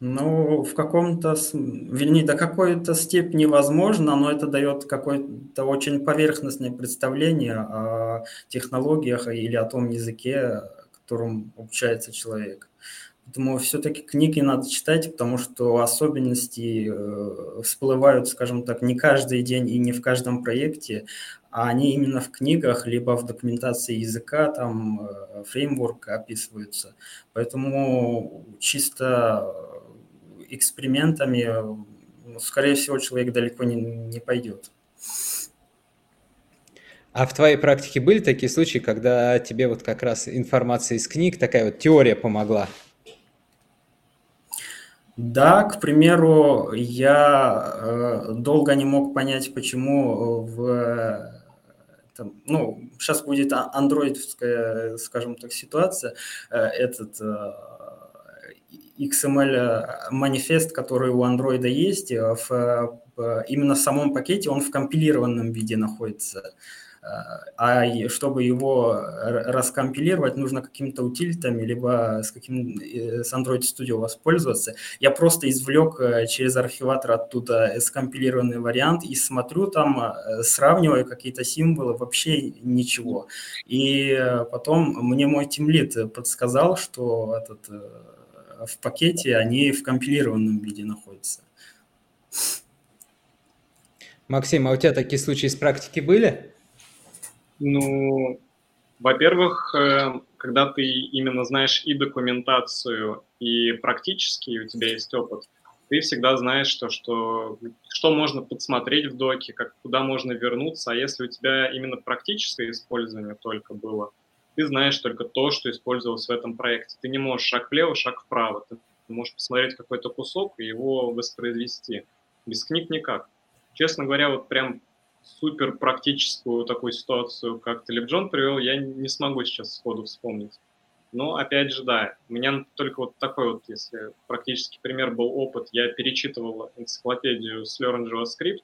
S2: Ну, в каком-то, вернее, до какой-то степени возможно, но это дает какое-то очень поверхностное представление о технологиях или о том языке, которым обучается человек. Поэтому все-таки книги надо читать, потому что особенности э, всплывают, скажем так, не каждый день и не в каждом проекте, а они именно в книгах, либо в документации языка, там э, фреймворк описываются. Поэтому чисто экспериментами, скорее всего, человек далеко не, не пойдет.
S1: А в твоей практике были такие случаи, когда тебе вот как раз информация из книг, такая вот теория помогла?
S2: Да, к примеру, я э, долго не мог понять, почему в там, ну, сейчас будет а, андроидская, скажем так, ситуация, э, этот э, XML-манифест, который у Android есть, э, в, именно в самом пакете он в компилированном виде находится. Э, а чтобы его раскомпилировать, нужно какими-то утилитами, либо с, каким, э, с Android Studio воспользоваться. Я просто извлек через архиватор оттуда скомпилированный вариант и смотрю там, сравниваю какие-то символы, вообще ничего. И потом мне мой тимлит подсказал, что этот в пакете, они в компилированном виде находятся.
S1: Максим, а у тебя такие случаи из практики были?
S3: Ну, во-первых, э, когда ты именно знаешь и документацию, и практически у тебя есть опыт, ты всегда знаешь, что, что, что можно подсмотреть в доке, как, куда можно вернуться. А если у тебя именно практическое использование только было – ты знаешь только то, что использовалось в этом проекте. Ты не можешь шаг влево, шаг вправо. Ты можешь посмотреть какой-то кусок и его воспроизвести. Без книг никак. Честно говоря, вот прям супер практическую такую ситуацию, как Телебджон привел, я не смогу сейчас сходу вспомнить. Но, опять же, да, у меня только вот такой вот, если практический пример был опыт, я перечитывал энциклопедию Slurm JavaScript,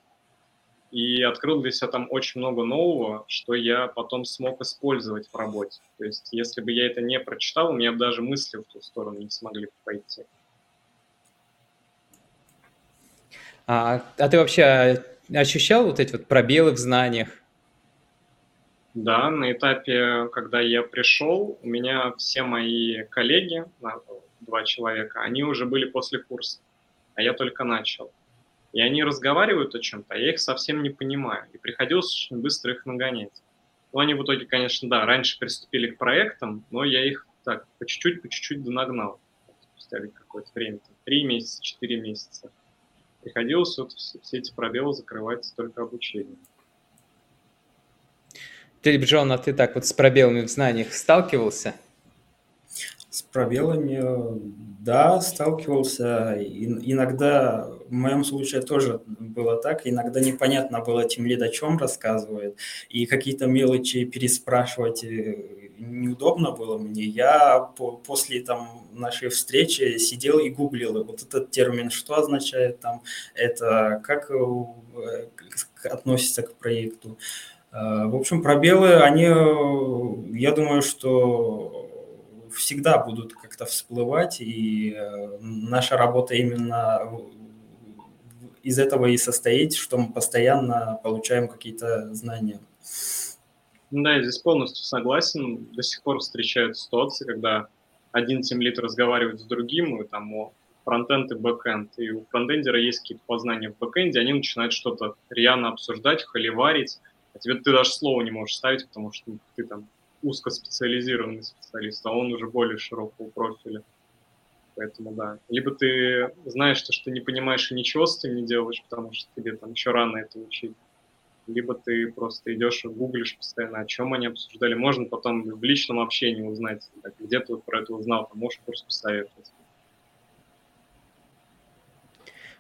S3: и открыл для себя там очень много нового, что я потом смог использовать в работе. То есть, если бы я это не прочитал, у меня бы даже мысли в ту сторону не смогли пойти.
S1: А, а ты вообще ощущал вот эти вот пробелы в знаниях?
S3: Да, на этапе, когда я пришел, у меня все мои коллеги, два человека, они уже были после курса, а я только начал. И они разговаривают о чем-то, а я их совсем не понимаю. И приходилось очень быстро их нагонять. Ну, они в итоге, конечно, да, раньше приступили к проектам, но я их так по чуть-чуть, по чуть-чуть донагнал. Спустя какое-то время, там, три месяца, четыре месяца. Приходилось вот все, эти пробелы закрывать только обучением.
S1: Филипп Джон, а ты так вот с пробелами в знаниях сталкивался?
S2: С пробелами, да, сталкивался. иногда, в моем случае тоже было так, иногда непонятно было, тем лид о чем рассказывает, и какие-то мелочи переспрашивать э, неудобно было мне. Я по, после там, нашей встречи сидел и гуглил вот этот термин, что означает там это, как э, относится к проекту. Э, в общем, пробелы, они, я думаю, что всегда будут как-то всплывать, и э, наша работа именно из этого и состоит, что мы постоянно получаем какие-то знания.
S3: Да, я здесь полностью согласен. До сих пор встречаются ситуации, когда один тимлит разговаривает с другим, и там о фронтенд и бэкенд, и у фронтендера есть какие-то познания в бэкенде, они начинают что-то рьяно обсуждать, холиварить, а тебе ты даже слова не можешь ставить, потому что ты там узкоспециализированный специалист, а он уже более широкого профиля. Поэтому да. Либо ты знаешь, что, что не понимаешь и ничего с этим не делаешь, потому что тебе там еще рано это учить. Либо ты просто идешь и гуглишь постоянно, о чем они обсуждали. Можно потом в личном общении узнать, так, где ты про это узнал, там можешь курс посоветовать.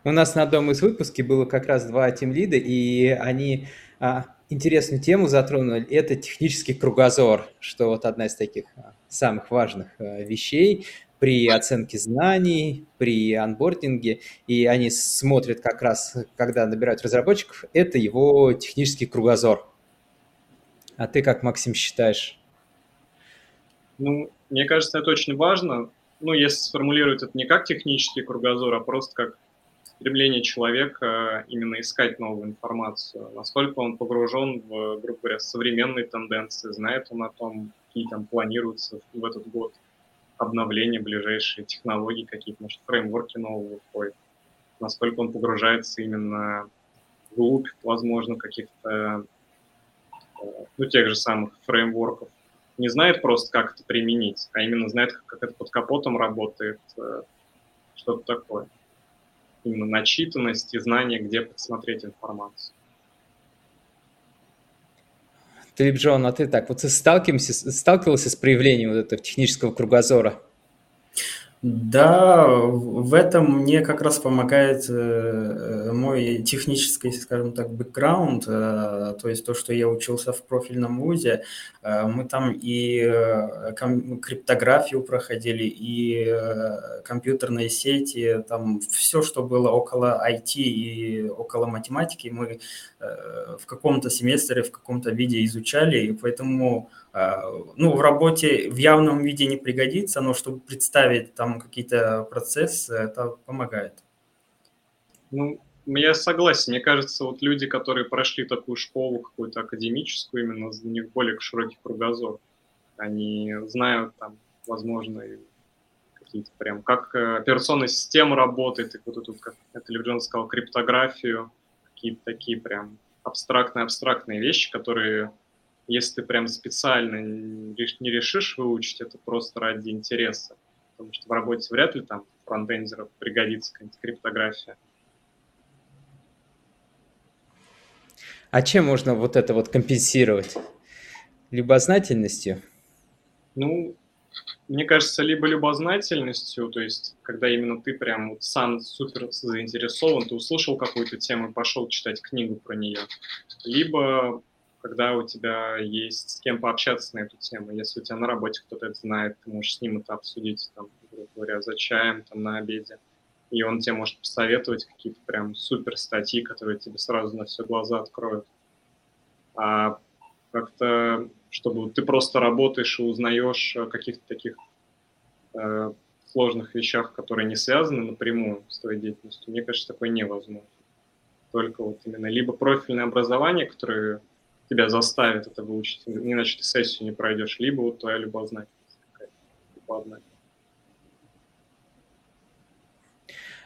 S1: У нас на одном из выпусков было как раз два тимлида, и они а, интересную тему затронули, это технический кругозор, что вот одна из таких а, самых важных а, вещей при оценке знаний, при анбординге, и они смотрят как раз, когда набирают разработчиков, это его технический кругозор. А ты как, Максим, считаешь?
S3: Ну, мне кажется, это очень важно. Ну, если сформулировать это не как технический кругозор, а просто как стремление человека именно искать новую информацию, насколько он погружен в, грубо говоря, современные тенденции, знает он о том, какие там планируются в этот год обновления ближайшие, технологии какие-то, может, фреймворки новые выходят, насколько он погружается именно вглубь, возможно, каких-то, э, ну, тех же самых фреймворков, не знает просто, как это применить, а именно знает, как это под капотом работает, э, что-то такое именно начитанность и знание, где посмотреть информацию.
S1: Филипп Джон, а ты так, вот ты сталкивался, сталкивался с проявлением вот этого технического кругозора?
S2: Да, в этом мне как раз помогает э, мой технический, скажем так, бэкграунд, э, то есть то, что я учился в профильном вузе. Э, мы там и криптографию проходили, и компьютерные сети, там все, что было около IT и около математики, мы в каком-то семестре, в каком-то виде изучали, и поэтому ну, в работе в явном виде не пригодится, но чтобы представить там какие-то процессы, это помогает.
S3: Ну, я согласен. Мне кажется, вот люди, которые прошли такую школу какую-то академическую, именно у них более широкий кругозор. Они знают там, возможно, какие-то прям, как э, операционная система работает, и вот тут, как это Левджон сказал, криптографию, какие-то такие прям абстрактные-абстрактные вещи, которые если ты прям специально не решишь выучить, это просто ради интереса. Потому что в работе вряд ли там фронтендеров пригодится какая-нибудь криптография.
S1: А чем можно вот это вот компенсировать? Любознательностью?
S3: Ну, мне кажется, либо любознательностью, то есть, когда именно ты прям вот сам супер заинтересован, ты услышал какую-то тему и пошел читать книгу про нее, либо когда у тебя есть с кем пообщаться на эту тему. Если у тебя на работе кто-то это знает, ты можешь с ним это обсудить, там, грубо говоря, за чаем, там, на обеде. И он тебе может посоветовать какие-то прям супер статьи, которые тебе сразу на все глаза откроют. А как-то, чтобы ты просто работаешь и узнаешь о каких-то таких э, сложных вещах, которые не связаны напрямую с твоей деятельностью, мне кажется, такое невозможно. Только вот именно либо профильное образование, которое тебя заставит это выучить, иначе ты сессию не пройдешь, либо вот твоя любознательность какая-то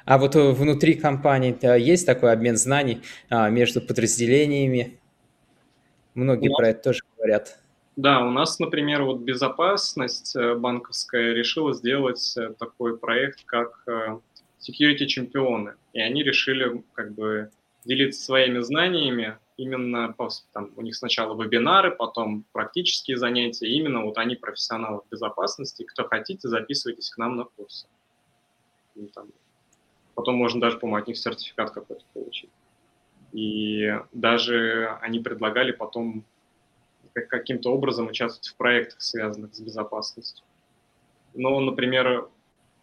S1: А вот э, внутри компании есть такой обмен знаний а, между подразделениями? Многие нас, про это тоже говорят.
S3: Да, у нас, например, вот безопасность э, банковская решила сделать э, такой проект, как Security чемпионы. И они решили как бы делиться своими знаниями именно там, у них сначала вебинары, потом практические занятия. Именно вот они профессионалы безопасности. Кто хотите, записывайтесь к нам на курсы. Там, потом можно даже, по-моему, от них сертификат какой-то получить. И даже они предлагали потом каким-то образом участвовать в проектах, связанных с безопасностью. Но, например,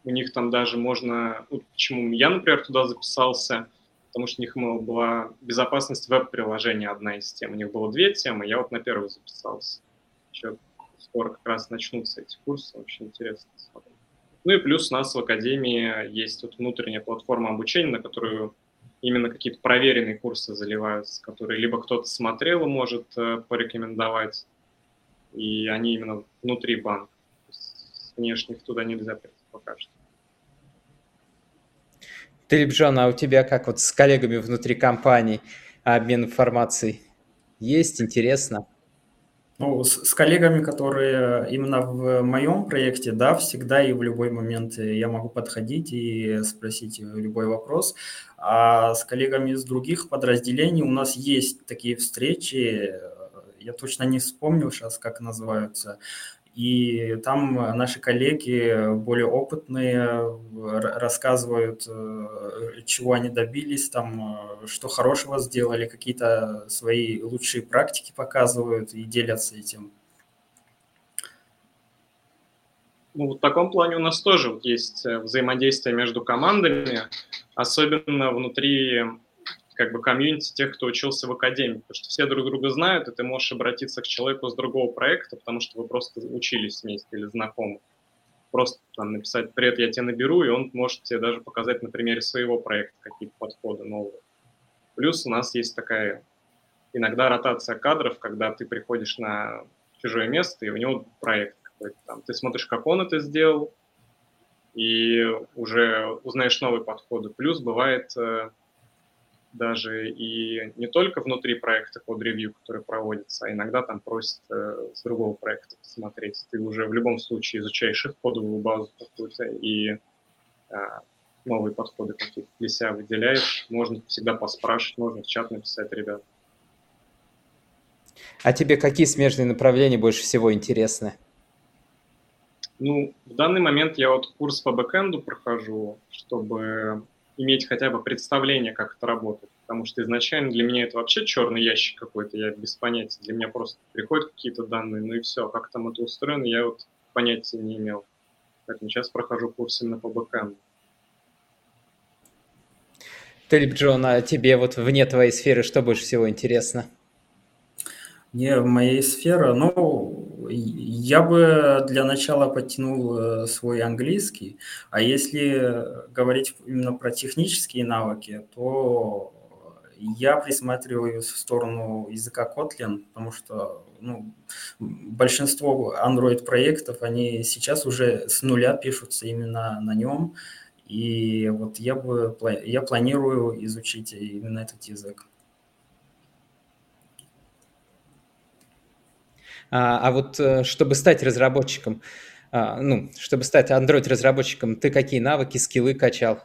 S3: у них там даже можно... Ну, почему я, например, туда записался – потому что у них была безопасность веб-приложения одна из тем. У них было две темы, я вот на первую записался. Еще скоро как раз начнутся эти курсы, очень интересно. Ну и плюс у нас в Академии есть вот внутренняя платформа обучения, на которую именно какие-то проверенные курсы заливаются, которые либо кто-то смотрел и может э, порекомендовать, и они именно внутри банка. С внешних туда нельзя прийти пока что.
S1: Телебжон, а у тебя как вот с коллегами внутри компании обмен информацией? Есть, интересно?
S2: Ну, с, с коллегами, которые именно в моем проекте, да, всегда и в любой момент я могу подходить и спросить любой вопрос. А с коллегами из других подразделений у нас есть такие встречи, я точно не вспомнил сейчас, как называются. И там наши коллеги, более опытные, рассказывают, э, чего они добились, там, э, что хорошего сделали, какие-то свои лучшие практики показывают и делятся этим.
S3: Ну, в таком плане у нас тоже есть э, взаимодействие между командами, особенно внутри как бы комьюнити тех, кто учился в академии, потому что все друг друга знают, и ты можешь обратиться к человеку с другого проекта, потому что вы просто учились вместе или знакомы. Просто там написать «Привет, я тебя наберу», и он может тебе даже показать на примере своего проекта какие-то подходы новые. Плюс у нас есть такая иногда ротация кадров, когда ты приходишь на чужое место, и у него проект какой-то там. Ты смотришь, как он это сделал, и уже узнаешь новые подходы. Плюс бывает э, даже и не только внутри проекта код-ревью, который проводится, а иногда там просят э, с другого проекта посмотреть. Ты уже в любом случае изучаешь их кодовую базу какую-то и э, новые подходы какие-то для себя выделяешь. Можно всегда поспрашивать, можно в чат написать, ребят.
S1: А тебе какие смежные направления больше всего интересны?
S3: Ну, в данный момент я вот курс по бэкэнду прохожу, чтобы иметь хотя бы представление, как это работает. Потому что изначально для меня это вообще черный ящик какой-то, я без понятия. Для меня просто приходят какие-то данные, ну и все. Как там это устроено, я вот понятия не имел. Поэтому сейчас прохожу курс именно по бэкэнду.
S1: Талиб Джон, а тебе вот вне твоей сферы что больше всего интересно?
S2: Не в моей сфере, ну, я бы для начала подтянул э, свой английский, а если говорить именно про технические навыки, то я присматриваюсь в сторону языка Kotlin, потому что ну, большинство Android-проектов, они сейчас уже с нуля пишутся именно на нем, и вот я бы я планирую изучить именно этот язык.
S1: А, а вот э, чтобы стать разработчиком, а, ну, чтобы стать Android-разработчиком, ты какие навыки, скиллы качал?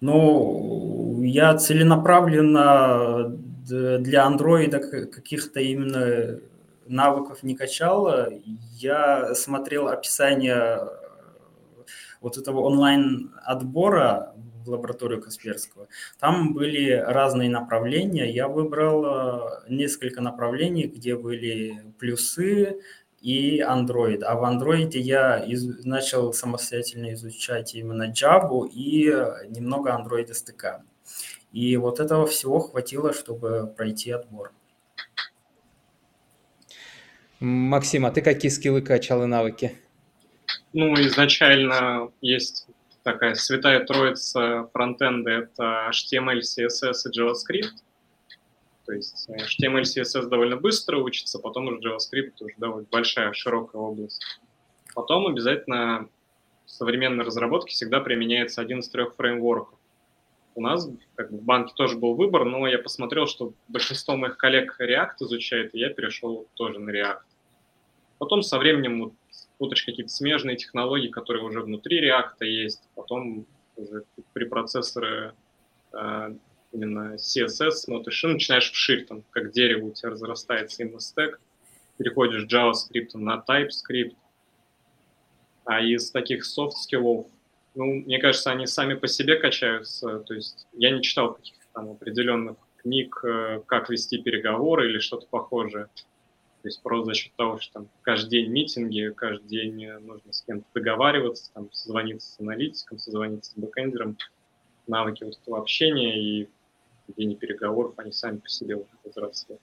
S2: Ну, я целенаправленно для Android каких-то именно навыков не качал. Я смотрел описание вот этого онлайн-отбора в лабораторию Касперского. Там были разные направления. Я выбрал несколько направлений, где были плюсы и Android. А в Android я из, начал самостоятельно изучать именно Java и немного Android SDK. И вот этого всего хватило, чтобы пройти отбор.
S1: Максим, а ты какие скиллы качал и навыки?
S3: Ну, изначально есть такая святая троица фронтенда – это HTML, CSS и JavaScript. То есть HTML, CSS довольно быстро учится, потом уже JavaScript уже довольно большая, широкая область. Потом обязательно в современной разработке всегда применяется один из трех фреймворков. У нас как бы, в банке тоже был выбор, но я посмотрел, что большинство моих коллег React изучает, и я перешел тоже на React. Потом со временем вот, уточки какие-то смежные технологии, которые уже внутри React есть, потом уже препроцессоры э, именно CSS смотришь и начинаешь вширь, там, как дерево у тебя разрастается именно стек, переходишь JavaScript на TypeScript, а из таких софт-скиллов, ну, мне кажется, они сами по себе качаются, то есть я не читал каких-то там определенных книг, э, как вести переговоры или что-то похожее. То есть просто за счет того, что там каждый день митинги, каждый день нужно с кем-то договариваться, там, созвониться с аналитиком, созвониться с бэкэндером, навыки вот этого общения и ведения переговоров, они сами по себе возросли.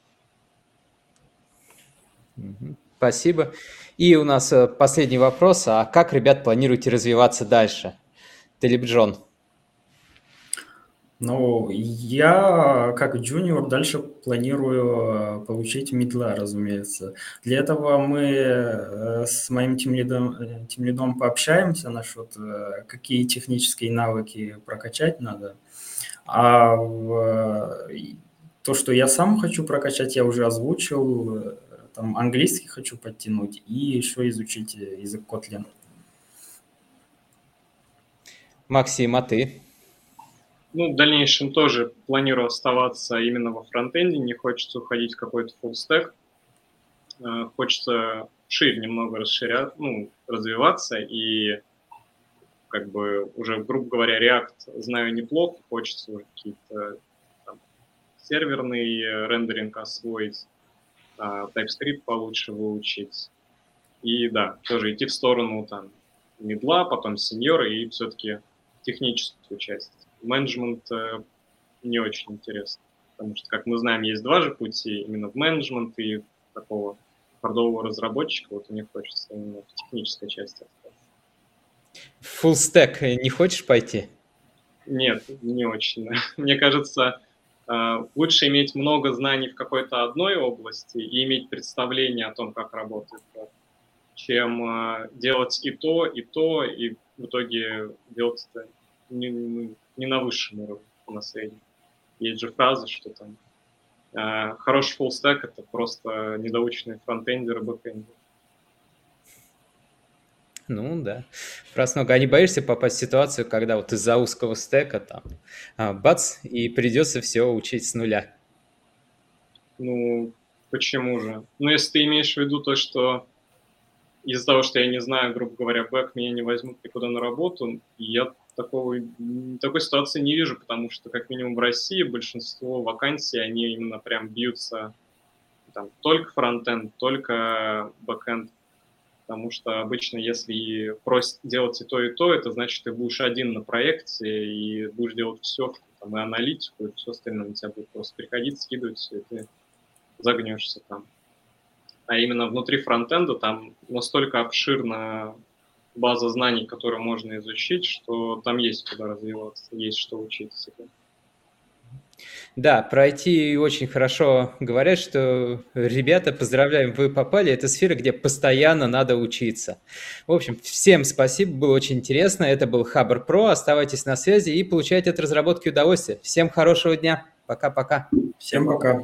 S1: Спасибо. И у нас э, последний вопрос. А как, ребят, планируете развиваться дальше? Телеп Джон.
S2: Ну, я как джуниор дальше планирую э, получить мидла, разумеется. Для этого мы э, с моим тимлидом, э, тимлидом пообщаемся насчет, какие технические навыки прокачать надо. А то, что я сам хочу прокачать, я уже озвучил. Там английский хочу подтянуть и еще изучить язык Kotlin.
S1: Максим, а ты?
S3: Ну, в дальнейшем тоже планирую оставаться именно во фронтенде, не хочется уходить в какой-то stack. Э, хочется шире немного расширять, ну, развиваться и как бы уже, грубо говоря, React знаю неплохо, хочется уже какие-то там, серверный рендеринг освоить, а, TypeScript получше выучить. И да, тоже идти в сторону там медла, потом сеньора и все-таки техническую часть менеджмент э, не очень интересно. Потому что, как мы знаем, есть два же пути, именно в менеджмент и такого хардового разработчика, вот них хочется именно в технической части остаться.
S1: Full stack не хочешь пойти?
S3: Нет, не очень. (laughs) Мне кажется, э, лучше иметь много знаний в какой-то одной области и иметь представление о том, как работает чем э, делать и то, и то, и в итоге делать это не, на высшем уровне, на среднем. Есть же фраза, что там э, хороший фуллстек — это просто недоученные фронтендеры, бэкендеры.
S1: Ну да. Раз много. А не боишься попасть в ситуацию, когда вот из-за узкого стека там а, бац, и придется все учить с нуля?
S3: Ну, почему же? Ну, если ты имеешь в виду то, что из-за того, что я не знаю, грубо говоря, бэк, меня не возьмут никуда на работу, я такого, такой ситуации не вижу, потому что, как минимум, в России большинство вакансий, они именно прям бьются там, только фронтенд, только бэкенд. Потому что обычно, если просят делать и то, и то, это значит, ты будешь один на проекте и будешь делать все, там, и аналитику, и все остальное на тебя будет просто приходить, скидывать и ты загнешься там. А именно внутри фронтенда там настолько обширно база знаний, которую можно изучить, что там есть куда развиваться, есть что учиться.
S1: Да, про IT очень хорошо говорят, что ребята, поздравляем, вы попали. Это сфера, где постоянно надо учиться. В общем, всем спасибо, было очень интересно. Это был Хабр Про. Оставайтесь на связи и получайте от разработки удовольствие. Всем хорошего дня. Пока-пока.
S2: Всем пока.